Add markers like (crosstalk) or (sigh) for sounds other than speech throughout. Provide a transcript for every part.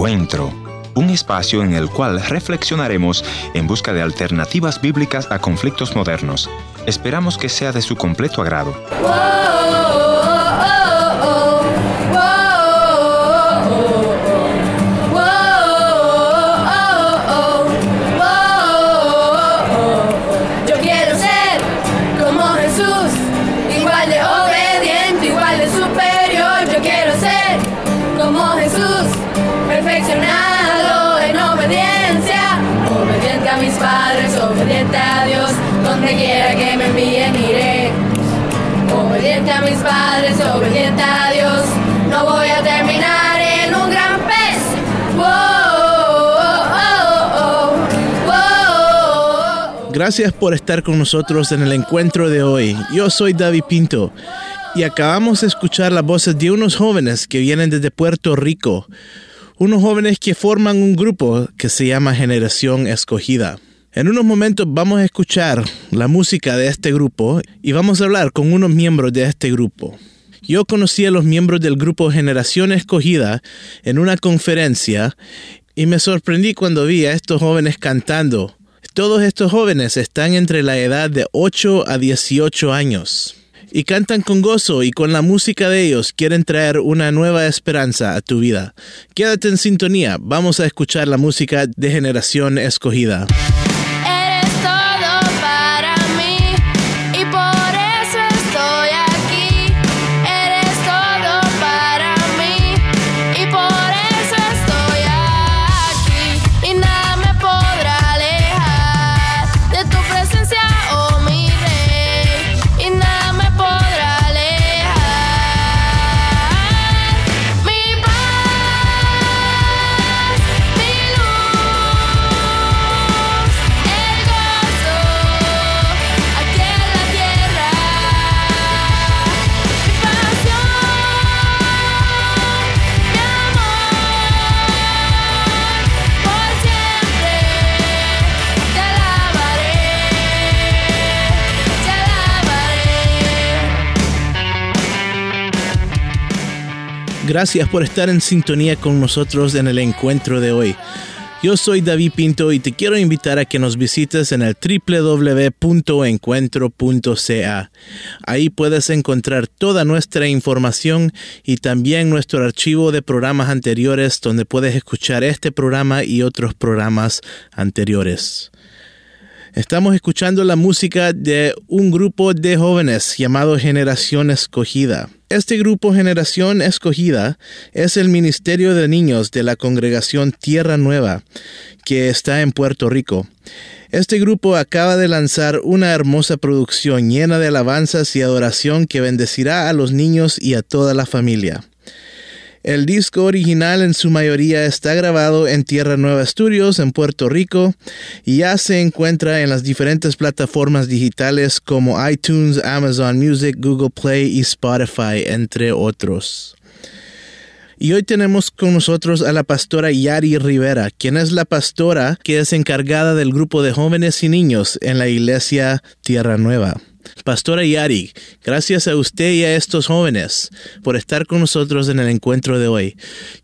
Encuentro, un espacio en el cual reflexionaremos en busca de alternativas bíblicas a conflictos modernos. Esperamos que sea de su completo agrado. Mis padres, obediente a Dios. No voy a terminar en un gran pez. Gracias por estar con nosotros en el encuentro de hoy. Yo soy David Pinto y acabamos de escuchar las voces de unos jóvenes que vienen desde Puerto Rico. Unos jóvenes que forman un grupo que se llama Generación Escogida. En unos momentos vamos a escuchar la música de este grupo y vamos a hablar con unos miembros de este grupo. Yo conocí a los miembros del grupo Generación Escogida en una conferencia y me sorprendí cuando vi a estos jóvenes cantando. Todos estos jóvenes están entre la edad de 8 a 18 años y cantan con gozo y con la música de ellos quieren traer una nueva esperanza a tu vida. Quédate en sintonía, vamos a escuchar la música de Generación Escogida. Gracias por estar en sintonía con nosotros en el encuentro de hoy. Yo soy David Pinto y te quiero invitar a que nos visites en el www.encuentro.ca. Ahí puedes encontrar toda nuestra información y también nuestro archivo de programas anteriores donde puedes escuchar este programa y otros programas anteriores. Estamos escuchando la música de un grupo de jóvenes llamado Generación Escogida. Este grupo Generación Escogida es el Ministerio de Niños de la Congregación Tierra Nueva, que está en Puerto Rico. Este grupo acaba de lanzar una hermosa producción llena de alabanzas y adoración que bendecirá a los niños y a toda la familia. El disco original en su mayoría está grabado en Tierra Nueva Studios en Puerto Rico y ya se encuentra en las diferentes plataformas digitales como iTunes, Amazon Music, Google Play y Spotify, entre otros. Y hoy tenemos con nosotros a la pastora Yari Rivera, quien es la pastora que es encargada del grupo de jóvenes y niños en la iglesia Tierra Nueva. Pastora Yari, gracias a usted y a estos jóvenes por estar con nosotros en el encuentro de hoy.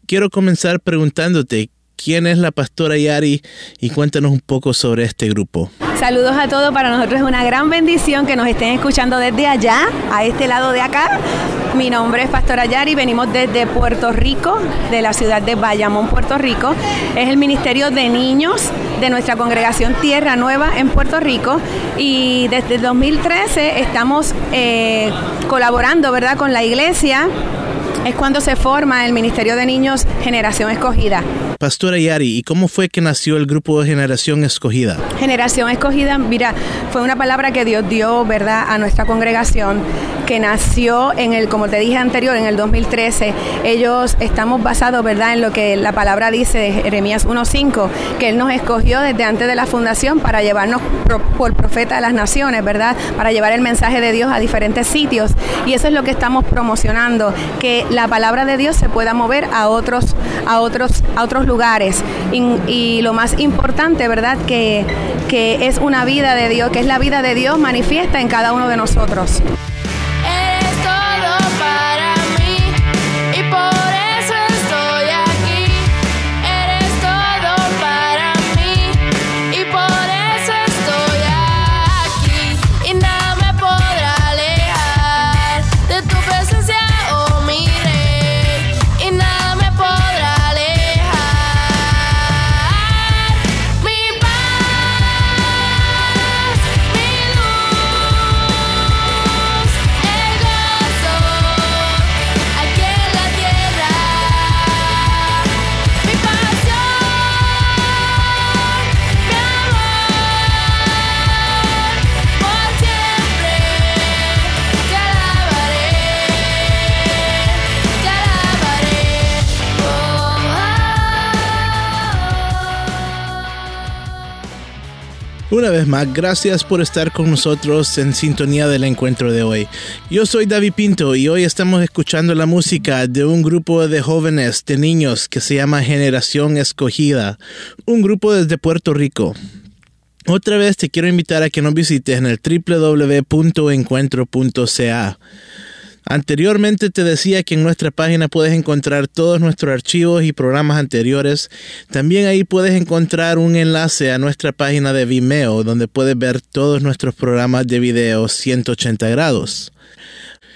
Quiero comenzar preguntándote quién es la Pastora Yari y cuéntanos un poco sobre este grupo. Saludos a todos, para nosotros es una gran bendición que nos estén escuchando desde allá, a este lado de acá. Mi nombre es Pastora Yari, venimos desde Puerto Rico, de la ciudad de Bayamón, Puerto Rico. Es el Ministerio de Niños de nuestra congregación Tierra Nueva en Puerto Rico y desde el 2013 estamos eh, colaborando ¿verdad? con la iglesia es cuando se forma el Ministerio de Niños Generación Escogida. Pastora Yari, ¿y cómo fue que nació el grupo de Generación Escogida? Generación Escogida, mira, fue una palabra que Dios dio, ¿verdad?, a nuestra congregación, que nació en el, como te dije anterior, en el 2013. Ellos estamos basados, ¿verdad?, en lo que la palabra dice de Jeremías 1.5, que Él nos escogió desde antes de la fundación para llevarnos por profeta a las naciones, ¿verdad?, para llevar el mensaje de Dios a diferentes sitios. Y eso es lo que estamos promocionando, que la palabra de Dios se pueda mover a otros, a otros, a otros lugares. Y, lo más importante, ¿verdad? Que, que es una vida de Dios, que es la vida de Dios manifiesta en cada uno de nosotros. Una vez más, gracias por estar con nosotros en sintonía del encuentro de hoy. Yo soy David Pinto y hoy estamos escuchando la música de un grupo de jóvenes, de niños que se llama Generación Escogida, un grupo desde Puerto Rico. Otra vez te quiero invitar a que nos visites en el www.encuentro.ca. Anteriormente te decía que en nuestra página puedes encontrar todos nuestros archivos y programas anteriores. También ahí puedes encontrar un enlace a nuestra página de Vimeo donde puedes ver todos nuestros programas de video 180 grados.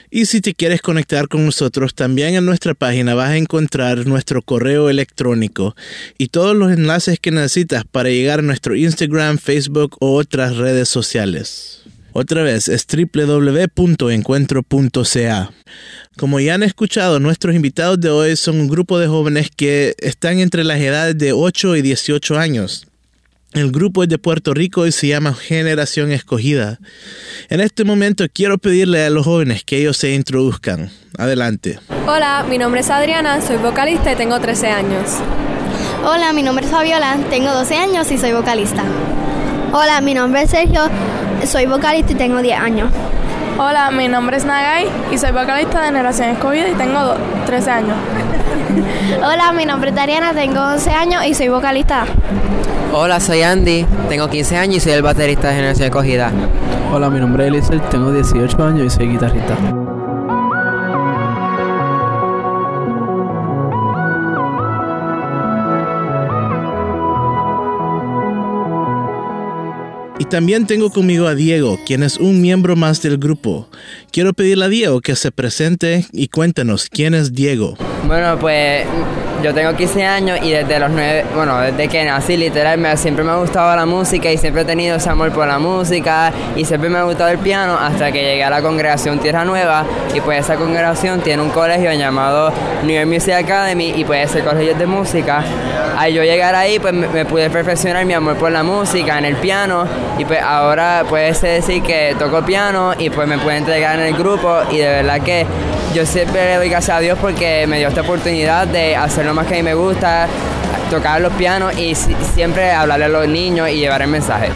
Y si te quieres conectar con nosotros, también en nuestra página vas a encontrar nuestro correo electrónico y todos los enlaces que necesitas para llegar a nuestro Instagram, Facebook o otras redes sociales. Otra vez es www.encuentro.ca. Como ya han escuchado, nuestros invitados de hoy son un grupo de jóvenes que están entre las edades de 8 y 18 años. El grupo es de Puerto Rico y se llama Generación Escogida. En este momento quiero pedirle a los jóvenes que ellos se introduzcan. Adelante. Hola, mi nombre es Adriana, soy vocalista y tengo 13 años. Hola, mi nombre es Fabiola, tengo 12 años y soy vocalista. Hola, mi nombre es Sergio, soy vocalista y tengo 10 años. Hola, mi nombre es Nagai y soy vocalista de Generación Escogida y tengo 13 años. (laughs) Hola, mi nombre es Dariana, tengo 11 años y soy vocalista. Hola, soy Andy, tengo 15 años y soy el baterista de Generación Escogida. Hola, mi nombre es Eliezer, tengo 18 años y soy guitarrista. También tengo conmigo a Diego, quien es un miembro más del grupo. Quiero pedirle a Diego que se presente y cuéntanos quién es Diego. Bueno, pues yo tengo 15 años y desde los 9, bueno, desde que nací literal, me, siempre me ha gustado la música y siempre he tenido ese amor por la música y siempre me ha gustado el piano hasta que llegué a la congregación Tierra Nueva y pues esa congregación tiene un colegio llamado New York Music Academy y pues ese colegio de música. Al yo llegar ahí pues me, pude perfeccionar mi amor por la música en el piano y pues ahora puede decir que toco piano y pues me puedo entregar en el grupo y de verdad que yo siempre le doy gracias a Dios porque me dio esta oportunidad de hacer más que a mí me gusta, tocar los pianos y siempre hablarle a los niños y llevar el mensaje.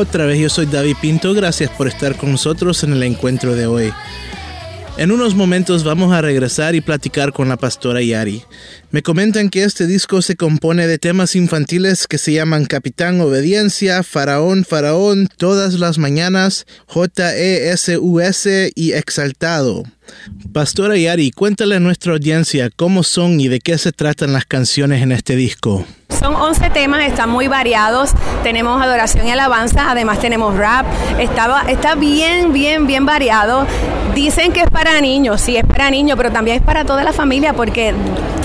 Otra vez yo soy David Pinto, gracias por estar con nosotros en el encuentro de hoy. En unos momentos vamos a regresar y platicar con la pastora Yari. Me comentan que este disco se compone de temas infantiles que se llaman Capitán Obediencia, Faraón, Faraón, Todas las Mañanas, J-E-S-U-S y Exaltado. Pastora Yari, cuéntale a nuestra audiencia cómo son y de qué se tratan las canciones en este disco. Son 11 temas, están muy variados. Tenemos adoración y alabanza, además tenemos rap. Está, está bien, bien, bien variado. Dicen que es para niños, sí, es para niños, pero también es para toda la familia porque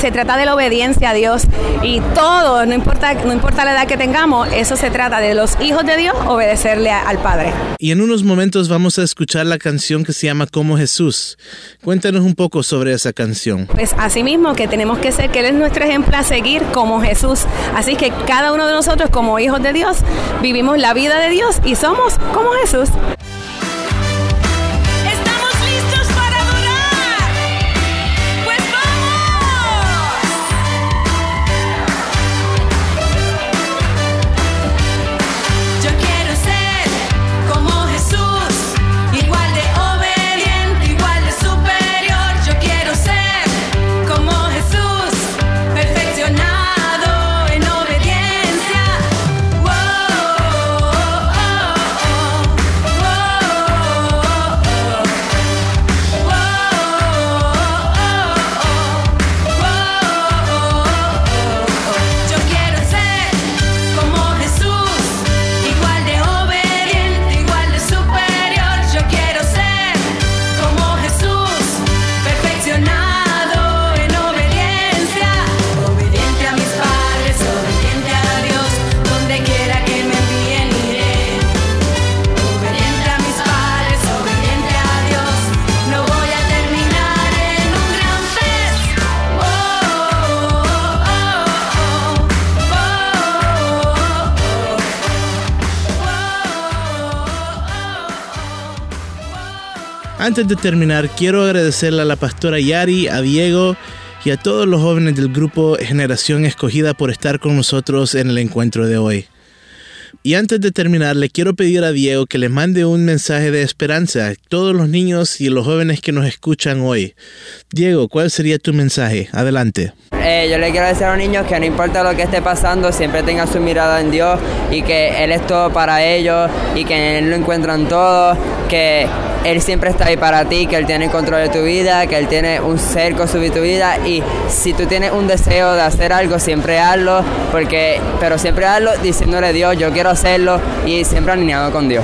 se trata de la obediencia a Dios y todo, no importa, no importa la edad que tengamos, eso se trata de los hijos de Dios obedecerle al Padre. Y en unos momentos vamos a escuchar la canción que se llama Como Jesús. Cuéntanos un poco sobre esa canción. Pues así mismo que tenemos que ser, que Él es nuestro ejemplo a seguir como Jesús. Así que cada uno de nosotros como hijos de Dios vivimos la vida de Dios y somos como Jesús. Antes de terminar, quiero agradecerle a la pastora Yari, a Diego y a todos los jóvenes del grupo Generación Escogida por estar con nosotros en el encuentro de hoy. Y antes de terminar, le quiero pedir a Diego que le mande un mensaje de esperanza a todos los niños y los jóvenes que nos escuchan hoy. Diego, ¿cuál sería tu mensaje? Adelante. Eh, yo le quiero decir a los niños que no importa lo que esté pasando, siempre tengan su mirada en Dios y que Él es todo para ellos y que en Él lo encuentran todo, que Él siempre está ahí para ti, que Él tiene control de tu vida, que Él tiene un cerco sobre tu vida y si tú tienes un deseo de hacer algo, siempre hazlo, porque, pero siempre hazlo diciéndole a Dios, yo quiero hacerlo y siempre alineado con Dios.